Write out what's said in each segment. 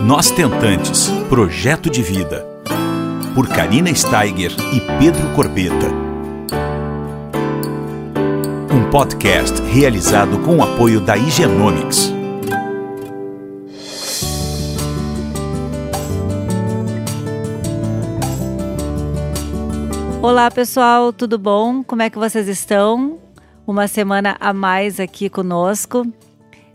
Nós Tentantes Projeto de Vida. Por Karina Steiger e Pedro Corbeta. Um podcast realizado com o apoio da Higienomics. Olá pessoal, tudo bom? Como é que vocês estão? Uma semana a mais aqui conosco.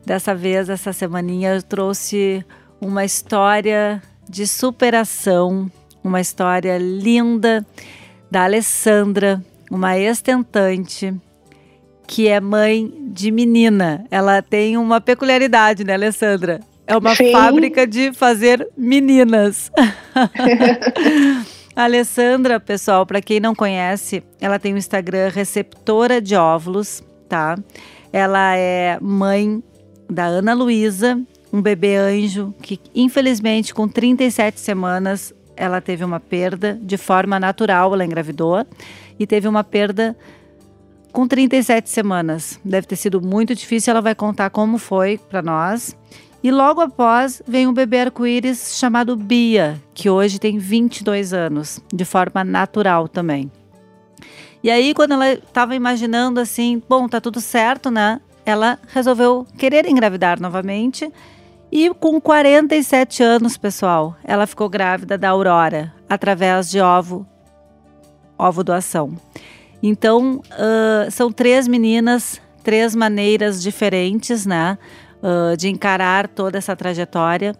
Dessa vez, essa semaninha, eu trouxe uma história de superação, uma história linda da Alessandra, uma ex-tentante que é mãe de menina. Ela tem uma peculiaridade, né, Alessandra? É uma Sim. fábrica de fazer meninas. A Alessandra, pessoal, para quem não conhece, ela tem o um Instagram Receptora de Óvulos, tá? Ela é mãe da Ana Luísa, um bebê anjo que, infelizmente, com 37 semanas, ela teve uma perda de forma natural, ela engravidou e teve uma perda com 37 semanas. Deve ter sido muito difícil, ela vai contar como foi para nós. E logo após vem um bebê arco-íris chamado Bia, que hoje tem 22 anos, de forma natural também. E aí, quando ela estava imaginando assim, bom, tá tudo certo, né? Ela resolveu querer engravidar novamente e com 47 anos, pessoal, ela ficou grávida da Aurora através de ovo, ovo doação. Então, uh, são três meninas, três maneiras diferentes, né, uh, de encarar toda essa trajetória.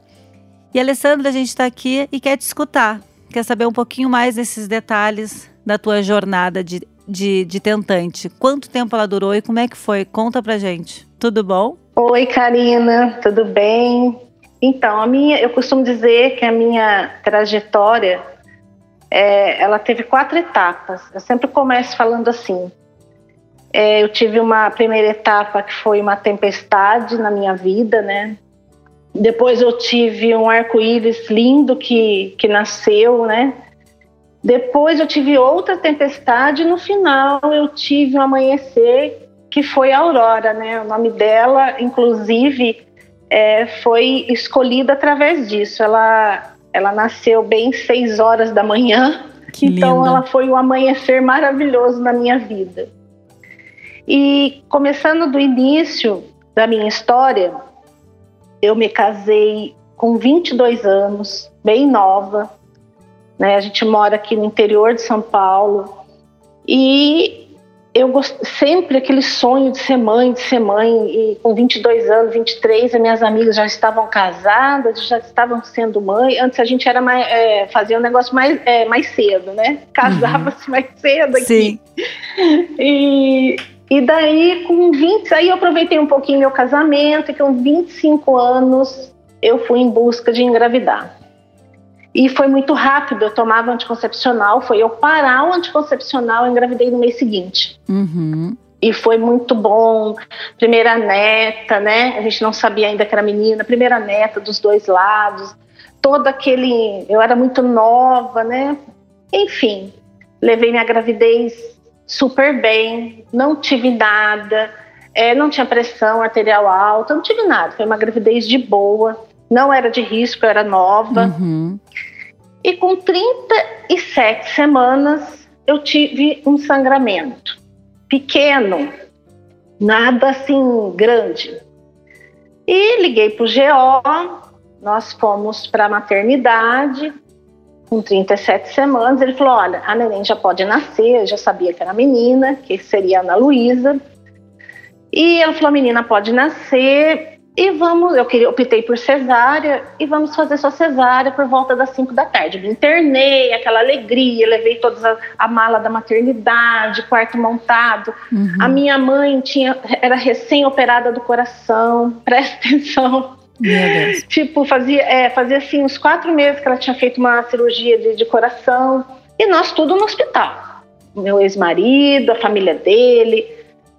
E Alessandra, a gente está aqui e quer te escutar, quer saber um pouquinho mais desses detalhes da tua jornada de, de, de tentante. Quanto tempo ela durou e como é que foi? Conta pra gente. Tudo bom? Oi, Karina, tudo bem? Então, a minha, eu costumo dizer que a minha trajetória, é, ela teve quatro etapas. Eu sempre começo falando assim. É, eu tive uma primeira etapa que foi uma tempestade na minha vida, né? Depois eu tive um arco-íris lindo que, que nasceu, né? Depois eu tive outra tempestade. No final eu tive um amanhecer que foi a Aurora, né? O nome dela, inclusive, é, foi escolhida através disso. Ela, ela nasceu bem seis horas da manhã, que então linda. ela foi um amanhecer maravilhoso na minha vida. E começando do início da minha história, eu me casei com 22 anos, bem nova. Né? A gente mora aqui no interior de São Paulo. E eu gost... sempre aquele sonho de ser mãe, de ser mãe, e com 22 anos, 23, as minhas amigas já estavam casadas, já estavam sendo mãe. Antes a gente era mais, é, fazia um negócio mais, é, mais cedo, né? Casava-se uhum. mais cedo aqui. Sim. E, e daí, com 20, aí eu aproveitei um pouquinho meu casamento, e com 25 anos eu fui em busca de engravidar. E foi muito rápido, eu tomava anticoncepcional, foi eu parar o anticoncepcional, eu engravidei no mês seguinte. Uhum. E foi muito bom. Primeira neta, né? A gente não sabia ainda que era menina, primeira neta dos dois lados. Todo aquele. Eu era muito nova, né? Enfim, levei minha gravidez super bem, não tive nada, é, não tinha pressão arterial alta, não tive nada. Foi uma gravidez de boa não era de risco, eu era nova. Uhum. E com 37 semanas eu tive um sangramento pequeno, nada assim grande. E liguei para o GO, nós fomos para a maternidade com 37 semanas. Ele falou: Olha, a neném já pode nascer, eu já sabia que era menina, que seria Ana Luísa. E ela falou: a menina pode nascer, e vamos, eu queria, optei por cesárea e vamos fazer só cesárea por volta das 5 da tarde. Me internei, aquela alegria, levei toda a, a mala da maternidade, quarto montado. Uhum. A minha mãe tinha, era recém-operada do coração, presta atenção. Tipo, fazia, é, fazia assim uns quatro meses que ela tinha feito uma cirurgia de, de coração. E nós tudo no hospital. Meu ex-marido, a família dele,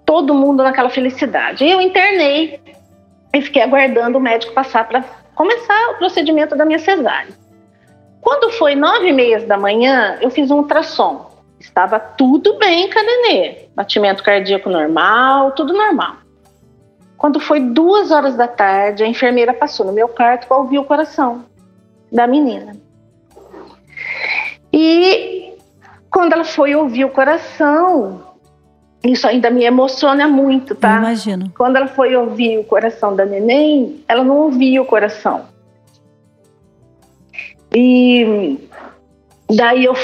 todo mundo naquela felicidade. E eu internei e fiquei aguardando o médico passar para começar o procedimento da minha cesárea. Quando foi nove e meia da manhã, eu fiz um ultrassom. Estava tudo bem com a nenê. Batimento cardíaco normal, tudo normal. Quando foi duas horas da tarde, a enfermeira passou no meu quarto para ouvir o coração. da menina. E quando ela foi ouvir o coração, isso ainda me emociona muito, tá? Eu imagino. Quando ela foi ouvir o coração da neném, ela não ouvia o coração. E daí eu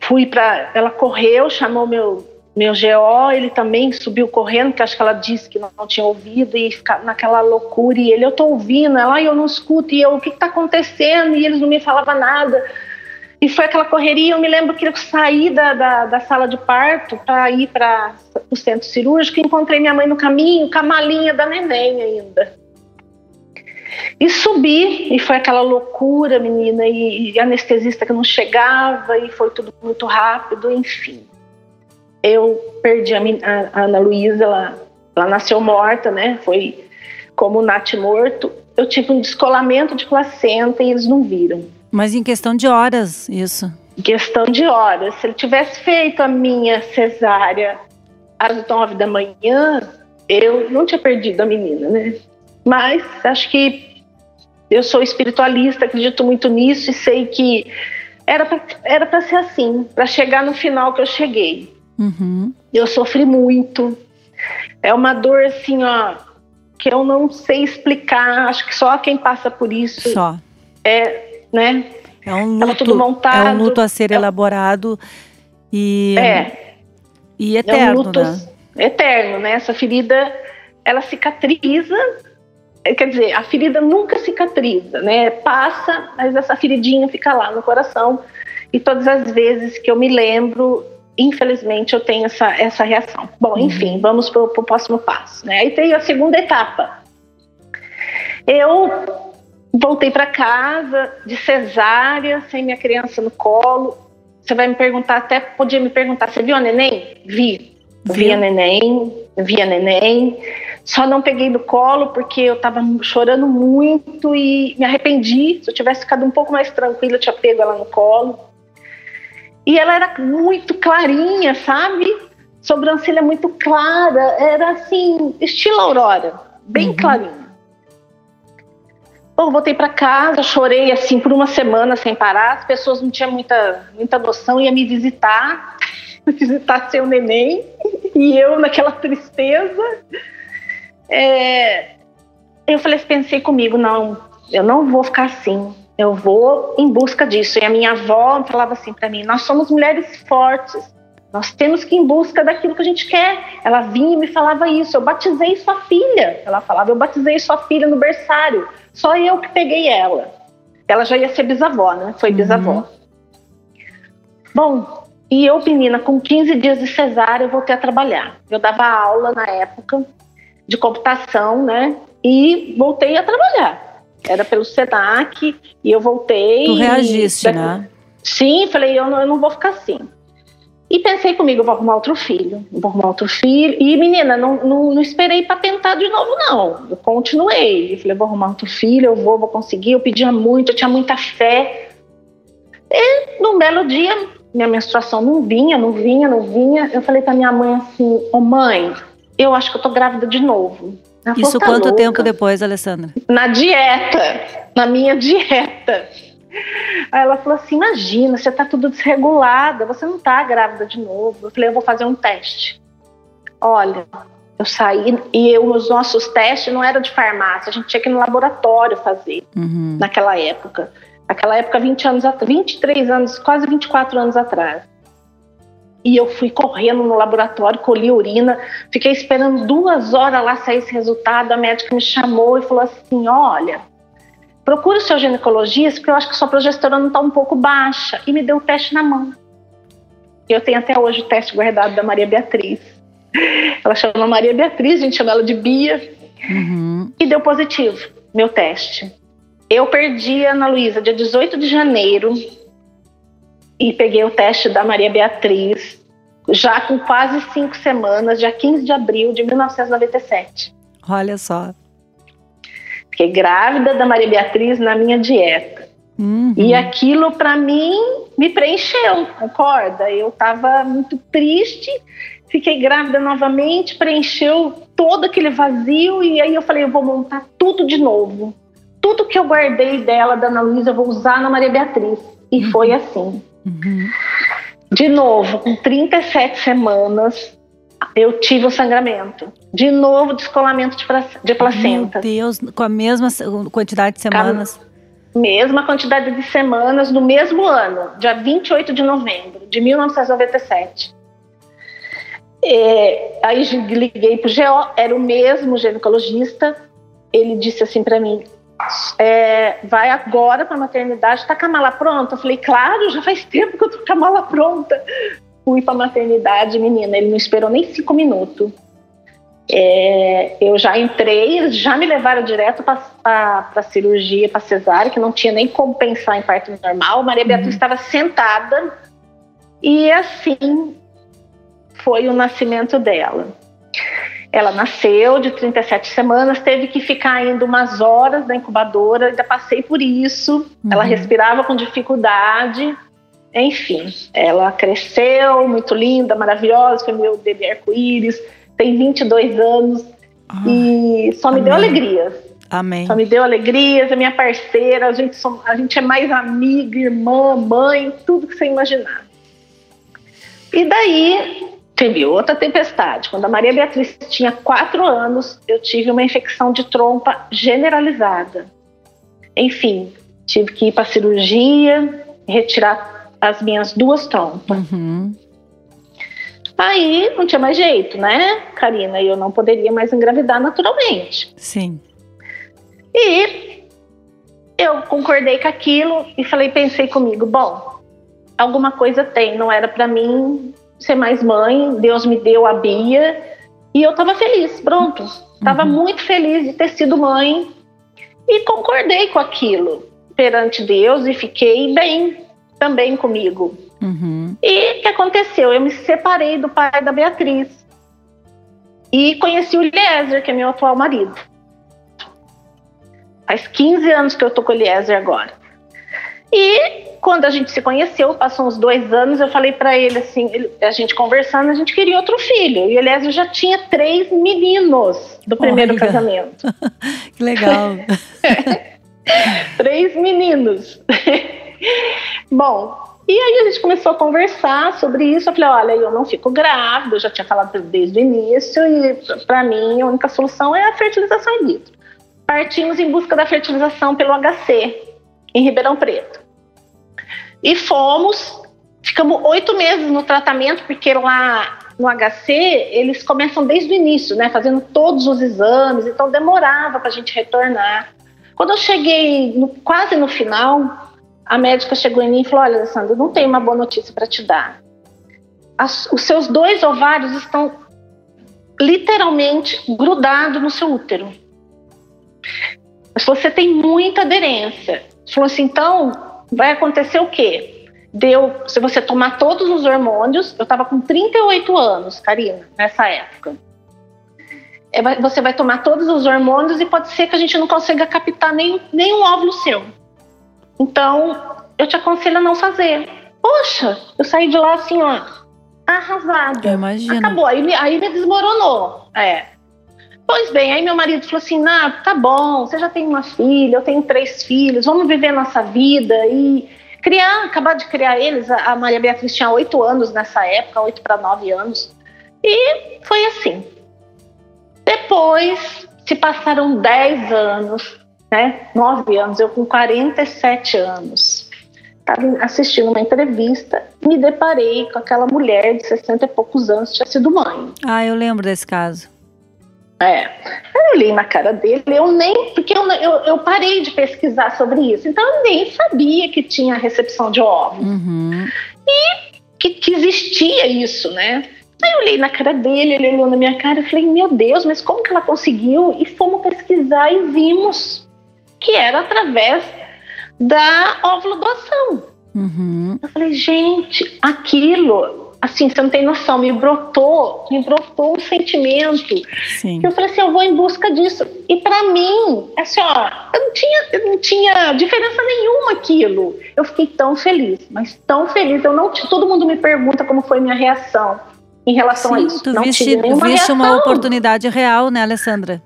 fui para. Ela correu, chamou meu, meu GO, ele também subiu correndo, que acho que ela disse que não, não tinha ouvido, e ficar naquela loucura. E ele, eu tô ouvindo, ela, eu não escuto, e eu, o que, que tá acontecendo? E eles não me falavam nada. E foi aquela correria. Eu me lembro que eu saí da, da, da sala de parto para ir para o centro cirúrgico encontrei minha mãe no caminho com a malinha da neném ainda. E subi, e foi aquela loucura, menina, e, e anestesista que não chegava, e foi tudo muito rápido, enfim. Eu perdi a, a, a Ana Luísa, ela, ela nasceu morta, né? Foi como o Nath morto. Eu tive um descolamento de placenta e eles não viram. Mas em questão de horas, isso. Em questão de horas. Se ele tivesse feito a minha cesárea às nove da manhã, eu não tinha perdido a menina, né? Mas acho que eu sou espiritualista, acredito muito nisso e sei que era pra, era para ser assim, para chegar no final que eu cheguei. Uhum. Eu sofri muito. É uma dor assim, ó, que eu não sei explicar. Acho que só quem passa por isso Só. é, né? É um Tava luto, tudo montado. é um luto a ser É- elaborado e, É, e é um eterno, luto né? eterno, né? Essa ferida, ela cicatriza. é, Quer dizer, a ferida nunca cicatriza, né? Passa, mas essa feridinha fica lá no coração. E todas as vezes que eu me lembro, infelizmente, eu tenho essa, essa reação. Bom, enfim, vamos para o próximo passo. Né? Aí tem a segunda etapa. Eu voltei para casa de cesárea, sem minha criança no colo. Você vai me perguntar, até podia me perguntar, você viu a neném? Vi. Vi Viu? a neném, vi a neném. Só não peguei do colo porque eu tava chorando muito e me arrependi. Se eu tivesse ficado um pouco mais tranquila, eu tinha pego ela no colo. E ela era muito clarinha, sabe? Sobrancelha muito clara. Era assim, estilo Aurora. Bem Uhum. clarinha. Bom, voltei para casa, chorei assim por uma semana sem parar. As pessoas não tinham muita, muita noção, ia me visitar, visitar seu neném, e eu naquela tristeza. É, eu falei, pensei comigo, não, eu não vou ficar assim. Eu vou em busca disso. E a minha avó falava assim para mim: nós somos mulheres fortes. Nós temos que ir em busca daquilo que a gente quer. Ela vinha e me falava isso. Eu batizei sua filha. Ela falava: eu batizei sua filha no berçário. Só eu que peguei ela. Ela já ia ser bisavó, né? Foi bisavó. Bom, e eu, menina, com 15 dias de cesárea, eu voltei a trabalhar. Eu dava aula na época de computação, né? E voltei a trabalhar. Era pelo SENAC e eu voltei. Tu e- reagiste, né? Sim, falei, eu não, eu não vou ficar assim. E pensei comigo, vou arrumar outro filho, vou arrumar outro filho. E, menina, não, não, não esperei para tentar de novo, não. Eu continuei. Eu falei, vou arrumar outro filho, eu vou, vou conseguir. Eu pedia muito, eu tinha muita fé. E, num belo dia, minha menstruação não vinha, não vinha, não vinha. Eu falei pra minha mãe assim, ô mãe, eu acho que eu tô grávida de novo. Ela Isso "Tá quanto louca?" tempo depois, Alessandra? na dieta, na minha dieta. Aí ela falou assim: imagina, você tá tudo desregulada, você não tá grávida de novo. Eu falei, eu vou fazer um teste. Olha, eu saí e eu, os nossos testes não eram de farmácia, a gente tinha que ir no laboratório fazer Uhum. naquela época. Naquela época, 20 anos atrás, 23 anos, quase 24 anos atrás. E eu fui correndo no laboratório, colhi urina, fiquei esperando duas horas lá sair esse resultado. A médica me chamou e falou assim: Olha, procure o seu ginecologista, porque eu acho que sua progesterona está um pouco baixa. E me deu o teste na mão. Eu tenho até hoje o teste guardado da Maria Beatriz. Ela chama Maria Beatriz, a gente chama ela de Bia Uhum. e deu positivo, meu teste. Eu perdi a Ana Luísa dia 18 de janeiro e peguei o teste da Maria Beatriz já com quase cinco semanas, dia 15 de abril de 1997. Olha só. Fiquei grávida da Maria Beatriz na minha dieta. Uhum. E aquilo para mim me preencheu, concorda? Eu estava muito triste, fiquei grávida novamente, preencheu todo aquele vazio e aí eu falei, eu vou montar tudo de novo. Tudo que eu guardei dela, da Ana Luísa, eu vou usar na Maria Beatriz. E Uhum. foi assim. Uhum. De novo, com 37 semanas, eu tive o sangramento. De novo, descolamento de, pla- de placenta. Meu Deus, com a mesma quantidade de semanas. Mesma quantidade de semanas no mesmo ano, dia 28 de novembro de 1997. É, aí liguei pro GO, era o mesmo ginecologista. Ele disse assim para mim: é, vai agora para a maternidade, tá com a mala pronta? Eu falei: claro, já faz tempo que eu tô com a mala pronta. Fui para a maternidade, menina, ele não esperou nem cinco minutos. É, eu já entrei, já me levaram direto para a cirurgia, para cesárea, que não tinha nem como pensar em parto normal. Maria Beatriz estava sentada e assim foi o nascimento dela. Ela nasceu de 37 semanas, teve que ficar ainda umas horas na incubadora, ainda passei por isso. Uhum. Ela respirava com dificuldade. Enfim, ela cresceu, muito linda, maravilhosa, foi meu bebê arco-íris, tem 22 anos Ah, e só me deu amém. alegrias. amém. Só me deu alegrias, é minha parceira, a gente, som- a gente é mais amiga, irmã, mãe, tudo que você imaginar. E daí teve outra tempestade. Quando a Maria Beatriz tinha quatro anos, eu tive uma infecção de trompa generalizada. Enfim, tive que ir para cirurgia, retirar as minhas duas trompas. Uhum. Aí não tinha mais jeito, né, Karina? Eu não poderia mais engravidar naturalmente. Sim. E eu concordei com aquilo e falei, pensei comigo, bom, alguma coisa tem, não era para mim ser mais mãe, Deus me deu a Bia e eu tava feliz, pronto. Tava Uhum. muito feliz de ter sido mãe e concordei com aquilo perante Deus e fiquei bem também comigo. Uhum. E o que aconteceu? Eu me separei do pai da Beatriz e conheci o Eliezer, que é meu atual marido. Faz 15 anos que eu tô com o Eliezer agora. E quando a gente se conheceu, passou uns dois anos, eu falei para ele assim, ele- a gente conversando, a gente queria outro filho. E o Eliezer já tinha três meninos do primeiro Olha. casamento. Que legal. Três meninos. Bom, e aí a gente começou a conversar sobre isso. Eu falei, olha, eu não fico grávida, eu já tinha falado desde o início, e para mim a única solução é a fertilização in vitro. Partimos em busca da fertilização pelo HC, em Ribeirão Preto. E fomos, ficamos oito meses no tratamento, porque lá no HC eles começam desde o início, né, fazendo todos os exames, então demorava para a gente retornar. Quando eu cheguei no- quase no final, a médica chegou em mim e falou: Olha, Alessandra, não tenho uma boa notícia para te dar. As- os seus dois ovários estão literalmente grudados no seu útero. Mas você tem muita aderência. Falou assim: então vai acontecer o quê? Deu, se você tomar todos os hormônios, eu estava com 38 anos, Karina, nessa época. É, você vai tomar todos os hormônios e pode ser que a gente não consiga captar nem, nenhum óvulo seu. Então, eu te aconselho a não fazer. Poxa, eu saí de lá assim, ó, arrasada. Eu imagino. Acabou, aí me, aí me desmoronou. É. Pois bem, aí meu marido falou assim: nah, tá bom, você já tem uma filha, eu tenho três filhos, vamos viver nossa vida e criar, acabar de criar eles. A Maria Beatriz tinha oito anos nessa época, oito para nove anos. E foi assim. Depois se passaram dez anos, né? Nove anos, eu com 47 anos. Estava assistindo uma entrevista, me deparei com aquela mulher de 60 e poucos anos, tinha sido mãe. Ah, eu lembro desse caso. É. Eu olhei na cara dele, eu nem. Porque eu, eu, eu parei de pesquisar sobre isso. Então eu nem sabia que tinha recepção de óvulos, Uhum. que, que existia isso, né? Aí eu olhei na cara dele, ele olhou na minha cara e falei, meu Deus, mas como que ela conseguiu? E fomos pesquisar e vimos que era através da óvulo doação. Uhum. Eu falei, gente, aquilo, assim, você não tem noção, me brotou, me brotou um sentimento. Sim. Eu falei assim, eu vou em busca disso. E pra mim, assim, ó, eu não tinha, eu não tinha diferença nenhuma aquilo. Eu fiquei tão feliz, mas tão feliz. Eu não, todo mundo me pergunta como foi minha reação em relação a Sim, isso. tu não viste, tive viste uma oportunidade real, né, Alessandra?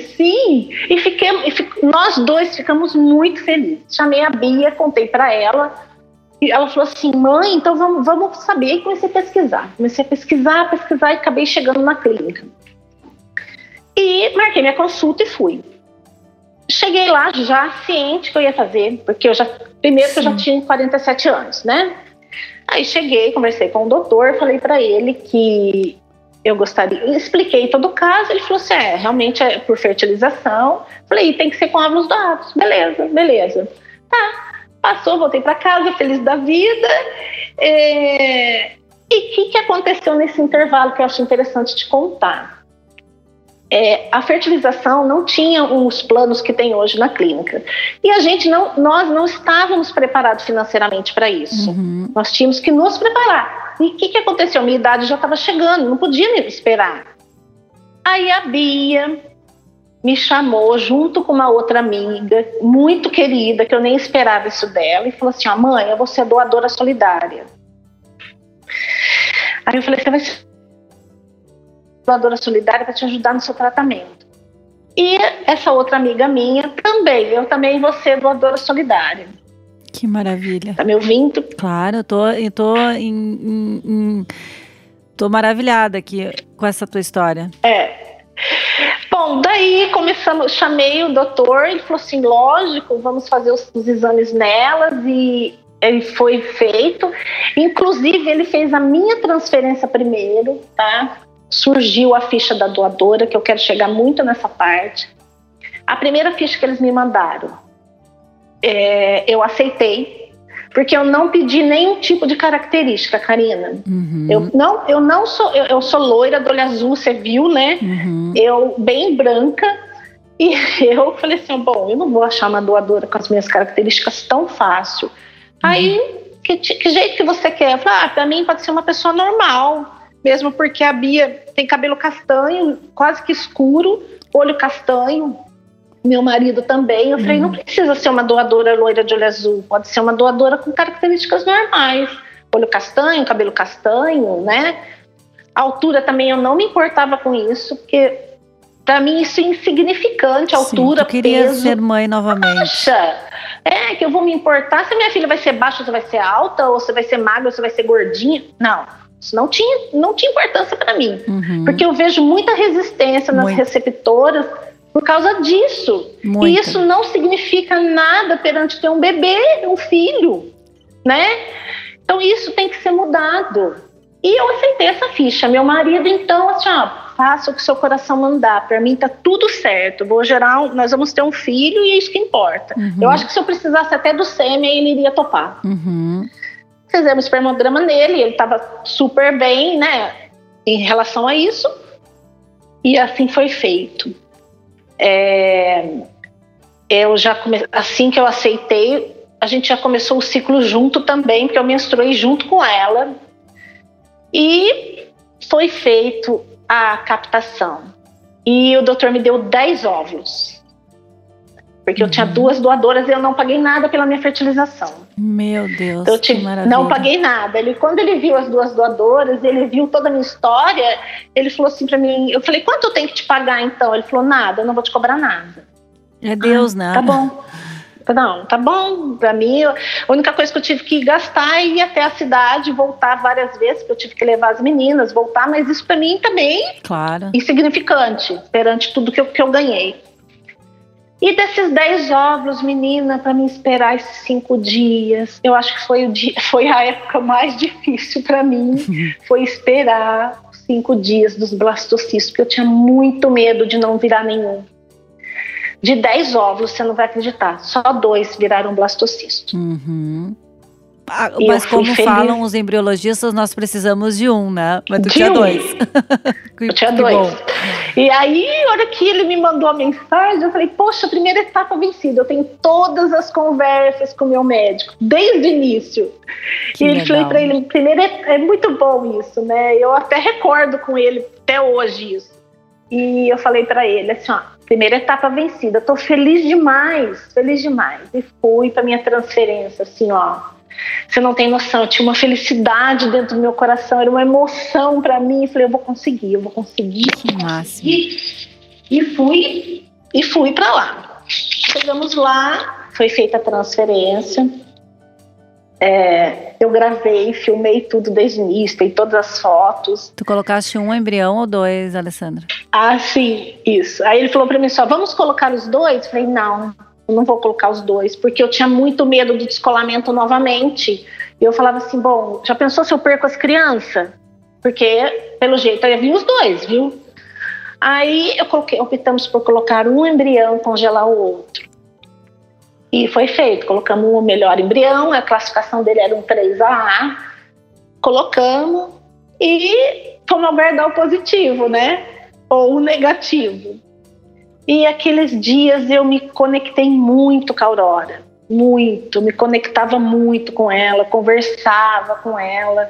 Sim. E, fiquei, e fico, nós dois ficamos muito felizes. Chamei a Bia, contei para ela. E ela falou assim: mãe, então vamos, vamos saber. E comecei a pesquisar. Comecei a pesquisar, pesquisar e acabei chegando na clínica. E marquei minha consulta e fui. Cheguei lá já ciente que eu ia fazer, porque eu já. Primeiro Sim. que eu já tinha 47 anos, né? Aí cheguei, conversei com o doutor, falei para ele que eu gostaria, expliquei todo o caso, ele falou assim, é, realmente é por fertilização. Falei, tem que ser com óvulos doados. Beleza, beleza. Tá, passou, voltei para casa, feliz da vida. É... E o que, que aconteceu nesse intervalo que eu acho interessante te contar? É, a fertilização não tinha os planos que tem hoje na clínica. E a gente não, nós não estávamos preparados financeiramente para isso. Uhum. Nós tínhamos que nos preparar. E o que, que aconteceu? Minha idade já estava chegando, não podia me esperar. Aí a Bia me chamou junto com uma outra amiga, muito querida, que eu nem esperava isso dela, e falou assim: ó, mãe, eu vou ser doadora solidária. Aí eu falei: você vai ser doadora solidária para te ajudar no seu tratamento. E essa outra amiga minha também, eu também vou ser doadora solidária. Que maravilha. Tá me ouvindo? Claro, eu tô, eu tô, em, em, em, tô maravilhada aqui com essa tua história. É. Bom, daí começamos, chamei o doutor, ele falou assim, lógico, vamos fazer os, os exames nelas e ele foi feito. Inclusive, ele fez a minha transferência primeiro, tá? Surgiu a ficha da doadora, que eu quero chegar muito nessa parte. A primeira ficha que eles me mandaram, é, eu aceitei, porque eu não pedi nenhum tipo de característica, Karina. Uhum. Eu não, eu não sou, eu, eu, sou loira do olho azul, você viu, né? Uhum. Eu bem branca. E eu falei assim, bom, eu não vou achar uma doadora com as minhas características tão fácil. Uhum. Aí, que, que, jeito que você quer? Eu falei, ah, pra mim pode ser uma pessoa normal mesmo porque a Bia tem cabelo castanho, quase que escuro, olho castanho. Meu marido também. Eu falei, uhum. não precisa ser uma doadora loira de olho azul, pode ser uma doadora com características normais. Olho castanho, cabelo castanho, né? A altura também eu não me importava com isso, porque para mim isso é insignificante, altura, Sim, tu queria peso. ser mãe novamente. Baixa. É, que eu vou me importar se minha filha vai ser baixa, ou se vai ser alta, ou se vai ser magra, ou se vai ser gordinha. Não. Isso não tinha, não tinha importância para mim. Uhum. Porque eu vejo muita resistência nas Muito. receptoras por causa disso. Muito. E isso não significa nada perante ter um bebê, um filho, né? Então isso tem que ser mudado. E eu aceitei essa ficha. Meu marido, então, assim, ó, faça o que seu coração mandar. Para mim tá tudo certo. Vou gerar, um, nós vamos ter um filho e é isso que importa. Uhum. Eu acho que se eu precisasse até do sêmen, ele iria topar. Uhum. Fizemos espermograma nele, ele estava super bem, né, em relação a isso. E assim foi feito. É, eu já come... assim que eu aceitei, a gente já começou o ciclo junto também, porque eu menstruei junto com ela. E foi feito a captação. E o doutor me deu 10 óvulos. Porque eu tinha uhum. duas doadoras e eu não paguei nada pela minha fertilização. Meu Deus. Eu te, não paguei nada. Ele, quando ele viu as duas doadoras, ele viu toda a minha história, ele falou assim para mim: eu falei, quanto eu tenho que te pagar então? Ele falou: nada, eu não vou te cobrar nada. É Deus, ah, né? Tá bom. Não, tá bom. Pra mim, a única coisa que eu tive que gastar é ir até a cidade, voltar várias vezes, porque eu tive que levar as meninas, voltar, mas isso para mim também claro. insignificante perante tudo que eu, que eu ganhei. E desses 10 óvulos, menina, para me esperar esses cinco dias, eu acho que foi, o dia, foi a época mais difícil para mim, foi esperar os cinco dias dos blastocistos, porque eu tinha muito medo de não virar nenhum. De 10 óvulos, você não vai acreditar, só dois viraram blastocisto. Uhum. Ah, mas como feliz. falam os embriologistas, nós precisamos de um, né? Mas tu de tinha um. dois. eu tinha dois. Bom. E aí, a hora que ele me mandou a mensagem, eu falei, poxa, primeira etapa vencida. Eu tenho todas as conversas com o meu médico, desde o início. Que e ele falei para ele, primeiro é, é muito bom isso, né? Eu até recordo com ele até hoje isso. E eu falei para ele assim, ó, primeira etapa vencida, tô feliz demais, feliz demais. E fui para minha transferência, assim, ó, você não tem noção, eu tinha uma felicidade dentro do meu coração, era uma emoção para mim. Eu falei, eu vou conseguir, eu vou conseguir. Que máximo. E fui e fui para lá. Chegamos lá, foi feita a transferência. É, eu gravei, filmei tudo desde o início, tem todas as fotos. Tu colocaste um embrião ou dois, Alessandra? Ah, sim, isso. Aí ele falou para mim só, vamos colocar os dois? Eu falei, não, eu não vou colocar os dois, porque eu tinha muito medo do descolamento novamente. E eu falava assim, bom, já pensou se eu perco as crianças? Porque, pelo jeito, eu vir os dois, viu? Aí eu coloquei, optamos por colocar um embrião e congelar o outro. E foi feito, colocamos o melhor embrião, a classificação dele era um 3AA, colocamos e fomos aguardar o positivo, né? Ou o negativo. E aqueles dias eu me conectei muito com a Aurora, muito, me conectava muito com ela, conversava com ela.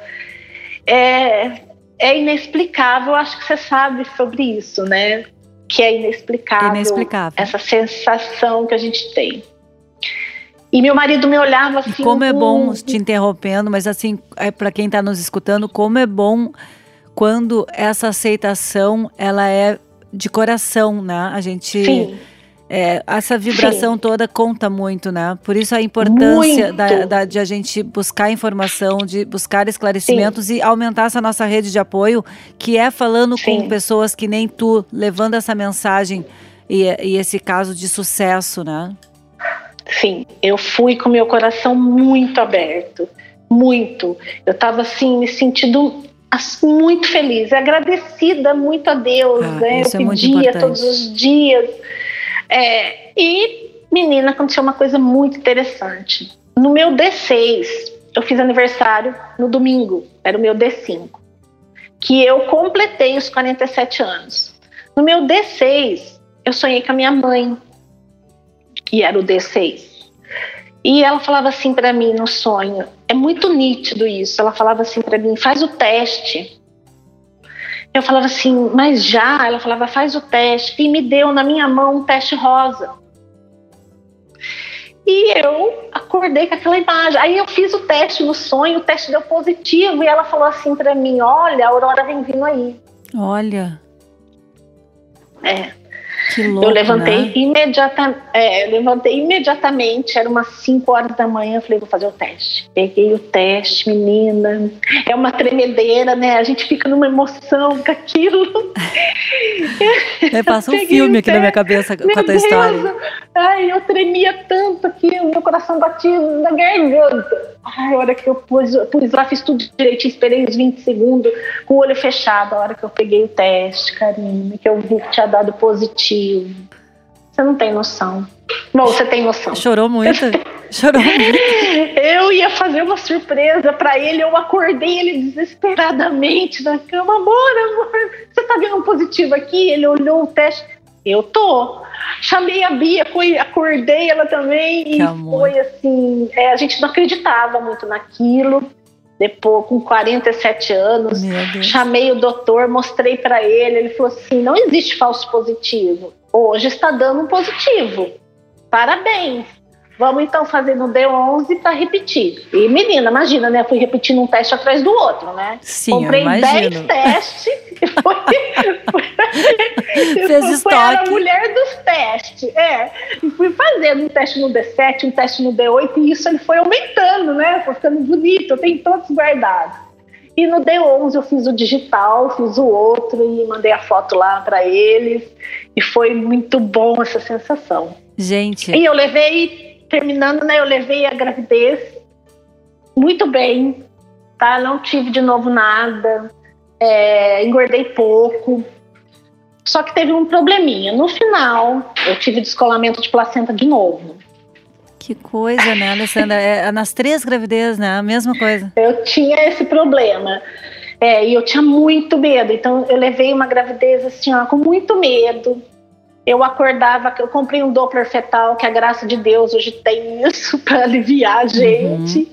É, é inexplicável, acho que você sabe sobre isso, né? Que é inexplicável, inexplicável. essa sensação que a gente tem. E meu marido me olhava assim. E como é bom, te interrompendo, mas assim, é para quem está nos escutando, como é bom quando essa aceitação ela é de coração, né? A gente. Sim. É, essa vibração Sim. toda conta muito, né? Por isso a importância da, da, de a gente buscar informação, de buscar esclarecimentos Sim. e aumentar essa nossa rede de apoio, que é falando Sim. com pessoas que nem tu, levando essa mensagem e, e esse caso de sucesso, né? Sim, eu fui com meu coração muito aberto, muito. Eu estava assim me sentindo muito feliz, agradecida muito a Deus, ah, né? Eu é pedia todos os dias. É, e menina, aconteceu uma coisa muito interessante. No meu D6, eu fiz aniversário no domingo, era o meu D5, que eu completei os 47 anos. No meu D6, eu sonhei com a minha mãe, que era o D6. E ela falava assim para mim no sonho, é muito nítido isso. Ela falava assim para mim, faz o teste. Eu falava assim, mas já? Ela falava, faz o teste. E me deu na minha mão um teste rosa. E eu acordei com aquela imagem. Aí eu fiz o teste no sonho, o teste deu positivo. E ela falou assim para mim: Olha, a Aurora vem vindo aí. Olha. É. Que louco, eu levantei né? imediatamente, é, levantei imediatamente, era umas 5 horas da manhã, falei, vou fazer o teste. Peguei o teste, menina. É uma tremedeira, né? A gente fica numa emoção com aquilo. É, passa um filme aqui na minha cabeça com a tua história. Ai, eu tremia tanto aqui, o meu coração batia na garganta. Ai, a hora que eu pus, pus lá, fiz tudo direitinho, esperei uns 20 segundos, com o olho fechado, a hora que eu peguei o teste, Karine, que eu vi que tinha dado positivo. Você não tem noção. Bom, você tem noção. Chorou muito? Chorou muito. Eu ia fazer uma surpresa para ele, eu acordei ele desesperadamente na cama. Amor, amor, você tá vendo um positivo aqui? Ele olhou o teste. Eu tô. Chamei a Bia, acordei ela também que e amor. foi assim. É, a gente não acreditava muito naquilo. Depois, com 47 anos, chamei o doutor, mostrei para ele. Ele falou assim: não existe falso positivo. Hoje está dando um positivo. Parabéns. Vamos então fazer no D11 para repetir. E menina, imagina, né? Fui repetindo um teste atrás do outro, né? Sim, Comprei eu imagino. 10 testes. e Foi, foi, Fez foi estoque. a mulher dos testes. É. E fui fazendo um teste no D7, um teste no D8, e isso ele foi aumentando, né? Foi ficando bonito. Eu tenho todos guardados. E no D11 eu fiz o digital, fiz o outro e mandei a foto lá para eles. E foi muito bom essa sensação. Gente, E eu levei, terminando, né? Eu levei a gravidez muito bem, tá? Não tive de novo nada, é, engordei pouco. Só que teve um probleminha. No final, eu tive descolamento de placenta de novo. que coisa, né, Alessandra? É, nas três gravidez, né? A mesma coisa. Eu tinha esse problema. É, e eu tinha muito medo. Então, eu levei uma gravidez assim, ó, com muito medo. Eu acordava, eu comprei um Doppler fetal, que a graça de Deus hoje tem isso para aliviar a gente.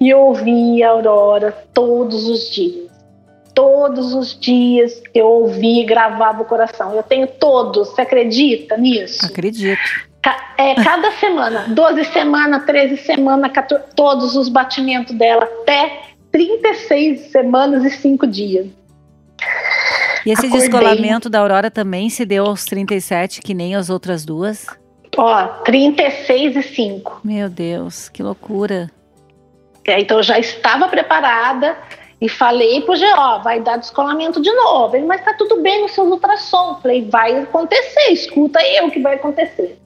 E eu ouvia a Aurora todos os dias. Todos os dias eu ouvia e gravava o coração. Eu tenho todos, você acredita nisso? Acredito. Ca- É, cada semana, 12 semanas, 13 semanas, 14, todos os batimentos dela, até 36 semanas e 5 dias. E esse Acordei. descolamento da Aurora também se deu aos 37, que nem as outras duas? Ó, 36 e 5. Meu Deus, que loucura. É, Então eu já estava preparada e falei pro GO, vai dar descolamento de novo. Ele, mas tá tudo bem no seu ultrassom. Falei, vai acontecer, escuta aí o que vai acontecer.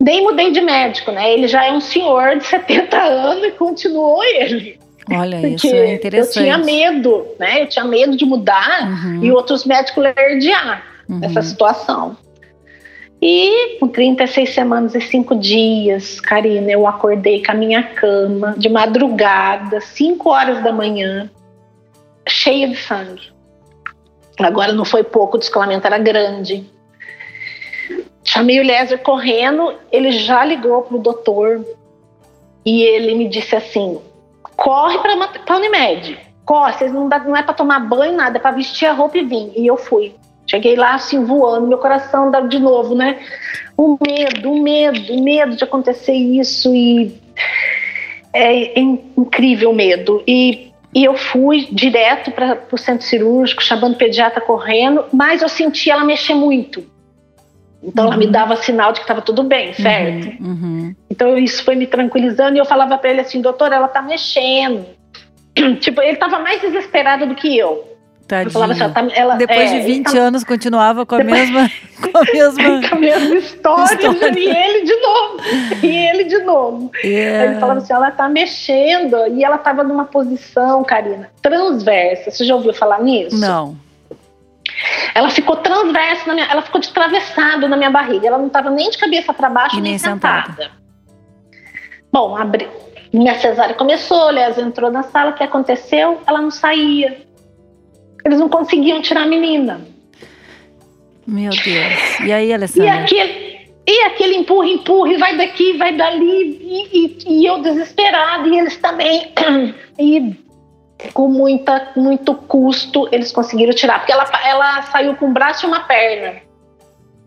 Nem mudei de médico, né? Ele já é um senhor de 70 anos e continuou ele. Olha, Porque isso é eu interessante. tinha medo, né? Eu tinha medo de mudar Uhum, e outros médicos lerdear uhum. essa situação. E com 36 semanas e 5 dias, Karina, eu acordei com a minha cama de madrugada, 5 horas da manhã, cheia de sangue. Agora não foi pouco, o descolamento era grande. Chamei o Lézer correndo, ele já ligou pro doutor e ele me disse assim: corre para a Unimed, corre, vocês não, dá, não é para tomar banho, nada, é para vestir a roupa e vir. E eu fui. Cheguei lá assim voando, meu coração dá de novo, né? O medo, o medo, o medo de acontecer isso e é incrível o medo. E, e eu fui direto para o centro cirúrgico, chamando o pediatra correndo, mas eu senti ela mexer muito. Então ela me dava sinal de que estava tudo bem, certo? Uhum, uhum. Então isso foi me tranquilizando e eu falava para ele assim, doutor, ela tá mexendo. tipo, ele estava mais desesperado do que eu. Eu falava assim, Tadinho. ela tá, ela, Depois é, de 20 ele tá- anos continuava com a Depois- mesma. Com a mesma. com a mesma história, História. e ele de novo, e ele de novo. É. Ele falava assim, ela tá mexendo, e ela tava numa posição, Karina, transversa. Você já ouviu falar nisso? Não. Ela ficou transversa, na minha, ela ficou de travessado na minha barriga. Ela não tava nem de cabeça para baixo, E nem, sentada. sentada. Bom, abri, minha cesárea começou, aliás, entrou na sala, o que aconteceu? Ela não saía. Eles não conseguiam tirar a menina. Meu Deus. E aí, E Alessandra? aquele, e aquele empurra, empurra, e vai daqui, vai dali, e, e- e eu desesperada, e eles também. E com muita, muito custo eles conseguiram tirar, porque ela, ela saiu com um braço e uma perna.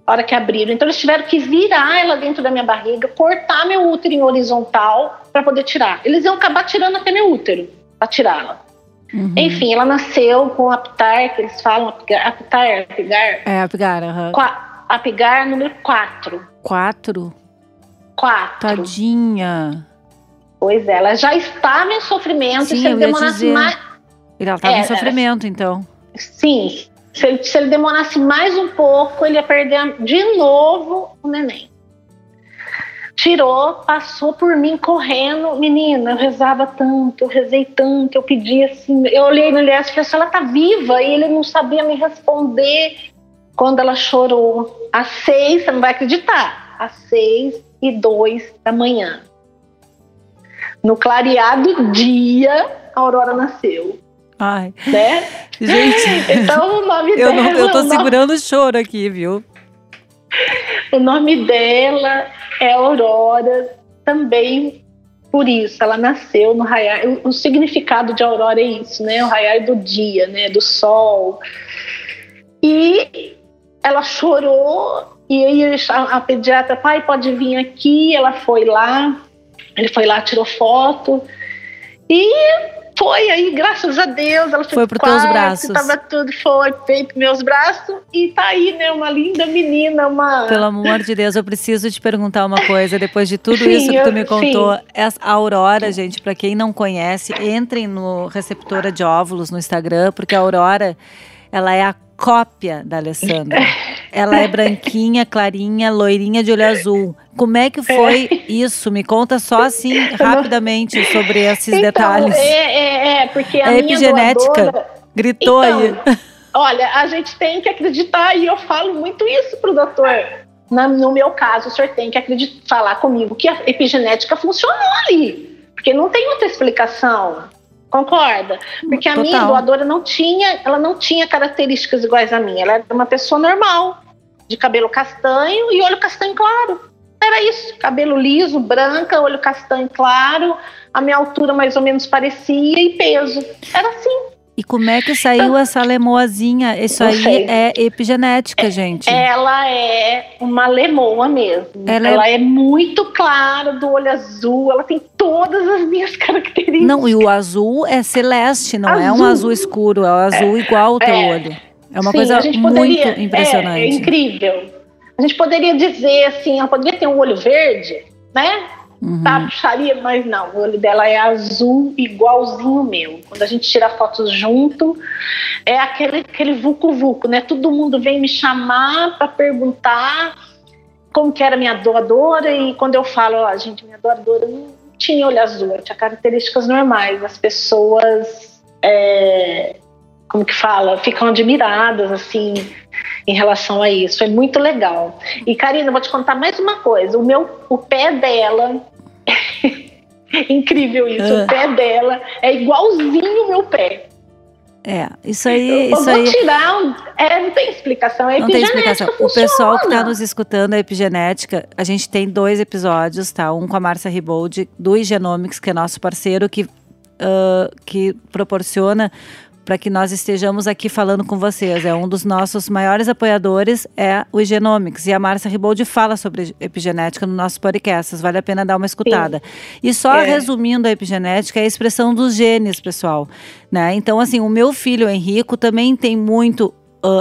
A hora que abriram. Então eles tiveram que virar ela dentro da minha barriga, cortar meu útero em horizontal para poder tirar. Eles iam acabar tirando até meu útero para tirá-la. Uhum. Enfim, ela nasceu com aptar, que eles falam, apgar, aptar, apigar, É, Apigar, aham. qua- apigar número 4. Quatro? Quatro. Tadinha. Pois é, ela já estava em sofrimento Sim, e se ele demorasse dizer. mais. Ele ela tava É, em sofrimento, então. Sim, se ele, se ele demorasse mais um pouco, ele ia perder de novo o neném. Tirou, passou por mim correndo. Menina, eu rezava tanto, eu rezei tanto, eu pedi assim. Eu olhei no Elias e falei assim: ela tá viva. E ele não sabia me responder quando ela chorou. Às seis, você não vai acreditar, às seis e dois da manhã. No clareado dia, a Aurora nasceu, Ai, né? gente, Então o nome eu, dela. não, eu tô nome- segurando o choro aqui, viu? O nome dela é Aurora, também por isso. Ela nasceu no raiar. O, o significado de Aurora é isso, né? O raiar do dia, né? Do sol. E ela chorou. E aí a, a pediatra, pai, pode vir aqui. Ela foi lá. Ele foi lá, tirou foto. E foi aí, graças a Deus. Ela Foi pro teus braços. Tava tudo, foi feito meus braços. E tá aí, né? Uma linda menina, uma. Pelo amor de Deus, eu preciso te perguntar uma coisa. Depois de tudo Sim, isso que tu me contou, essa a Aurora, gente, pra quem não conhece, entrem no Receptora de Óvulos no Instagram, porque a Aurora, ela é a cópia da Alessandra. Ela é branquinha, clarinha, loirinha de olho azul. Como é que foi isso? Me conta só assim, rapidamente, sobre esses então, detalhes. É, é, é, porque a É minha epigenética. doadora- Gritou Então, aí. Olha, a gente tem que acreditar e eu falo muito isso pro doutor. Na- no meu caso, o senhor tem que acreditar, falar comigo que a epigenética funcionou ali. Porque não tem outra explicação. Concorda? Porque a minha Total. doadora não tinha, ela não tinha características iguais à minha. Ela era uma pessoa normal, de cabelo castanho e olho castanho claro. Era isso, cabelo liso, branca, olho castanho claro, a minha altura mais ou menos parecia e peso. Era assim. E como é que saiu essa lemoazinha? Isso aí sei. é epigenética, gente. Ela é uma lemoa mesmo. Ela Ela, é- é... muito clara, do olho azul, ela tem todas as minhas características. Não, e o azul é celeste, não é um Azul. azul escuro, é o azul igual ao teu É. olho. É uma Sim, coisa a gente muito poderia, É, impressionante. é incrível. A gente poderia dizer assim, ela poderia ter um olho verde, né? Uhum. Tá, puxaria, mas não, o olho dela é azul, igualzinho o meu. Quando a gente tira fotos junto, é aquele, aquele vucu-vucu, né? Todo mundo vem me chamar para perguntar como que era minha doadora, e quando eu falo, ó, gente, minha doadora não tinha olho azul, tinha características normais. As pessoas, é, como que fala, ficam admiradas, assim, em relação a isso. É muito legal. E, Karina, eu vou te contar mais uma coisa. O meu, o pé dela... Incrível isso, Ah. o pé dela é igualzinho o meu pé. É, isso aí, eu isso vou aí tirar, um- é, não tem explicação, é não tem explicação. O pessoal que está funciona. nos escutando a epigenética, a gente tem dois episódios, tá? Um com a Márcia Riboldi, do Igenomics, que é nosso parceiro, que, ah, que proporciona para que nós estejamos aqui falando com vocês. É um dos nossos maiores apoiadores, é o Igenomics. E a Márcia Riboldi fala sobre epigenética no nosso podcast. Vale a pena dar uma escutada. E só É. resumindo a epigenética, é a expressão dos genes, pessoal. Né? Então, assim, o meu filho, Henrico, também tem muito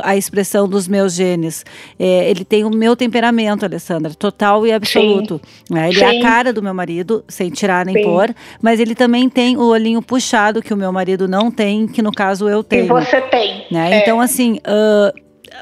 a expressão dos meus genes. É, ele tem o meu temperamento, Alessandra, total e absoluto. né? Ele é Sim. a cara do meu marido, sem tirar nem Sim. pôr, mas ele também tem o olhinho puxado, que o meu marido não tem, que no caso eu E tenho. você tem. Né? É. Então, assim, ah,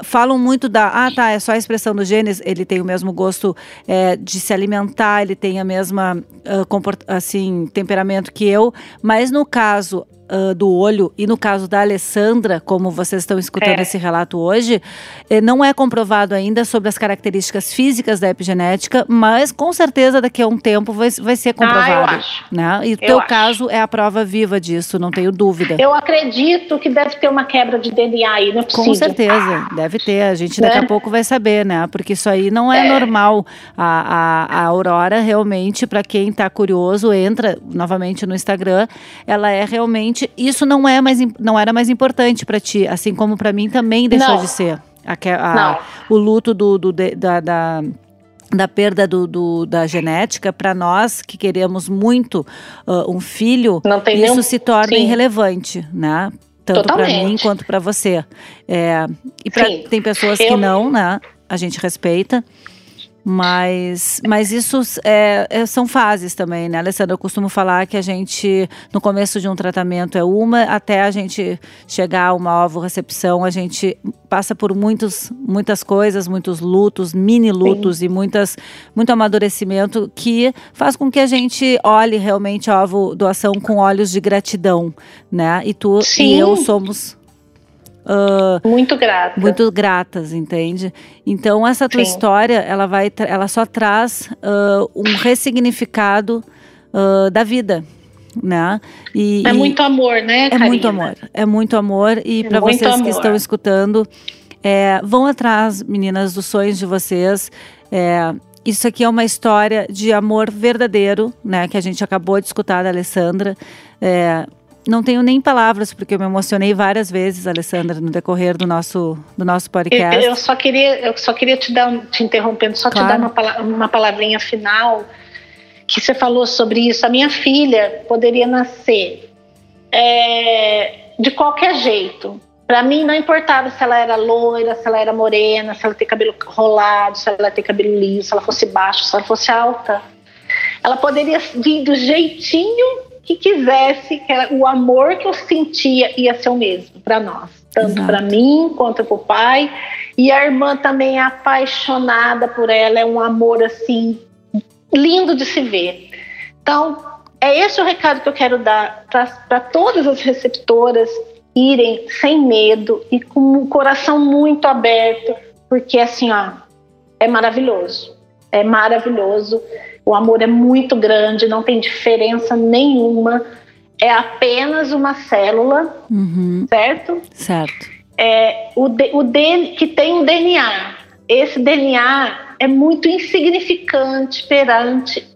falam muito da. Ah, tá, é só a expressão dos genes. Ele tem o mesmo gosto é, de se alimentar, ele tem a mesma ah, comport- assim, temperamento que eu. Mas no caso. Ah, do olho e no caso da Alessandra, como vocês estão escutando É. esse relato hoje, eh, não é comprovado ainda sobre as características físicas da epigenética, mas com certeza daqui a um tempo vai, vai ser comprovado. Ah, acho. Né? E o Eu teu acho. caso é a prova viva disso, não tenho dúvida. Eu acredito que deve ter uma quebra de DNA aí, não é possível. Com certeza, deve ter. A gente daqui Né? a pouco vai saber, né? Porque isso aí não é, É. normal. A, a, a Aurora, realmente, para quem tá curioso, entra novamente no Instagram. Ela é realmente. Isso não é mais, não era mais importante para ti, assim como para mim também deixou Não. de ser. A- Não. o luto do, do- de- da, da da perda do, do- da genética, para nós que queremos muito ah, um filho, Não tem isso nenhum- se torna Sim. irrelevante, né? Tanto para mim quanto para você. É, e pra, tem pessoas que Eu- não, né? A gente respeita. Mas, mas isso é- é- são fases também, né, Alessandra? Eu costumo falar que a gente, no começo de um tratamento é uma, até a gente chegar a uma ovo-recepção, a gente passa por muitos, muitas coisas, muitos lutos, mini lutos e muitas, muito amadurecimento que faz com que a gente olhe realmente a ovo-doação com olhos de gratidão, né? E tu e Sim. eu somos ah, Muito grata. muito gratas, entende? Então essa tua Sim. história, ela vai, ela só traz ah, um ressignificado ah, da vida, né? E, É muito amor, né, é Karina? muito amor, é muito amor e É para vocês que amor. estão escutando, é, vão atrás, meninas, dos sonhos de vocês. É, isso aqui é uma história de amor verdadeiro, né? Que a gente acabou de escutar da Alessandra. É, não tenho nem palavras, porque eu me emocionei várias vezes, Alessandra, no decorrer do nosso, do nosso Eu, podcast. eu só queria, eu só queria te dar, te interrompendo, só Claro. te dar uma, uma palavrinha final que você falou sobre isso. A minha filha poderia nascer é, de qualquer jeito. Para mim não importava se ela era loira, se ela era morena, se ela tem cabelo rolado, se ela tem cabelo liso, se ela fosse baixa, se ela fosse alta. Ela poderia vir do jeitinho que quisesse, que era o amor que eu sentia ia ser o mesmo para nós, tanto para mim quanto para o pai. E a irmã também é apaixonada por ela, é um amor assim lindo de se ver. Então, é esse o recado que eu quero dar para todas as receptoras irem sem medo e com o coração muito aberto, porque assim, ó, é maravilhoso. É maravilhoso. O amor é muito grande, não tem diferença nenhuma. É apenas uma célula, Uhum, certo? certo. é, o, o que tem um DNA. Esse DNA é muito insignificante perante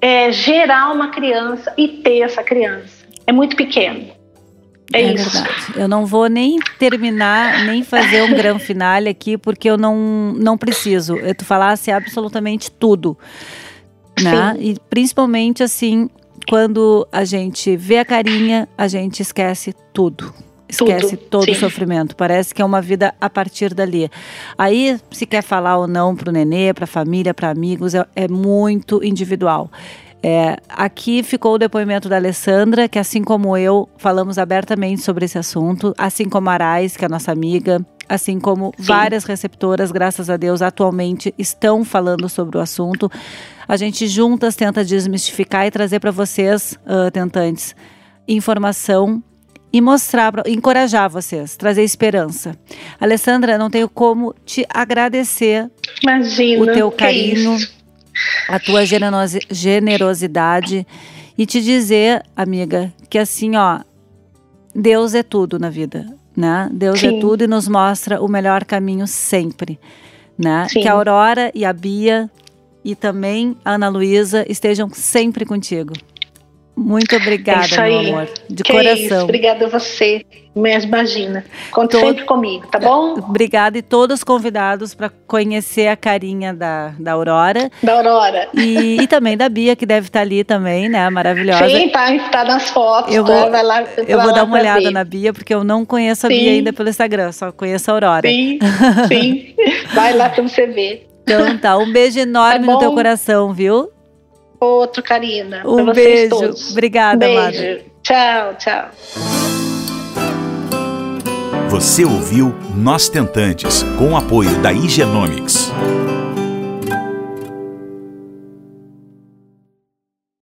é, gerar uma criança e ter essa criança. É muito pequeno. É, isso. verdade. Eu não vou nem terminar, nem fazer um grande finale aqui, porque eu não, não preciso. Eu tu falasse absolutamente tudo. Né? Sim. E principalmente assim, quando a gente vê a carinha, a gente esquece tudo. esquece Tudo, todo sim. o sofrimento. Parece que é uma vida a partir dali. Aí, se quer falar ou não para o nenê, para a família, para amigos, é, é muito individual. É, aqui ficou o depoimento da Alessandra, que assim como eu, falamos abertamente sobre esse assunto, assim como a Arais, que é a nossa amiga, assim como Sim. várias receptoras, graças a Deus, atualmente estão falando sobre o assunto. A gente juntas tenta desmistificar e trazer para vocês, ah, tentantes, informação e mostrar, encorajar vocês, trazer esperança. Alessandra, não tenho como te agradecer Imagina. o teu carinho, isso. a tua generosi- generosidade e te dizer, amiga, que assim, ó, Deus é tudo na vida, né? Deus é Sim. tudo e nos mostra o melhor caminho sempre, né? Sim. Que a Aurora e a Bia e também a Ana Luísa estejam sempre contigo. Muito É obrigada, isso meu amor, de que isso, coração. obrigada a você. Mas imagina. Conte Todo- sempre comigo, tá bom? Obrigada e todos convidados para conhecer a carinha da, da Aurora Da Aurora. e, e também da Bia, que deve estar ali também, né? Maravilhosa. Sim, tá, tá nas fotos. Eu tá? vou- Vai lá, Eu vou dar uma olhada ver. na Bia, porque eu não conheço a Sim. Bia ainda pelo Instagram, só conheço a Aurora. Sim, sim. Vai lá pra você ver. Então tá, um beijo enorme Tá no teu coração, viu? Outro, Karina. pra Um vocês beijo. todos. Obrigada, Beijo. amada. Tchau, tchau. Você ouviu Nós Tentantes, com o apoio da Igenomics.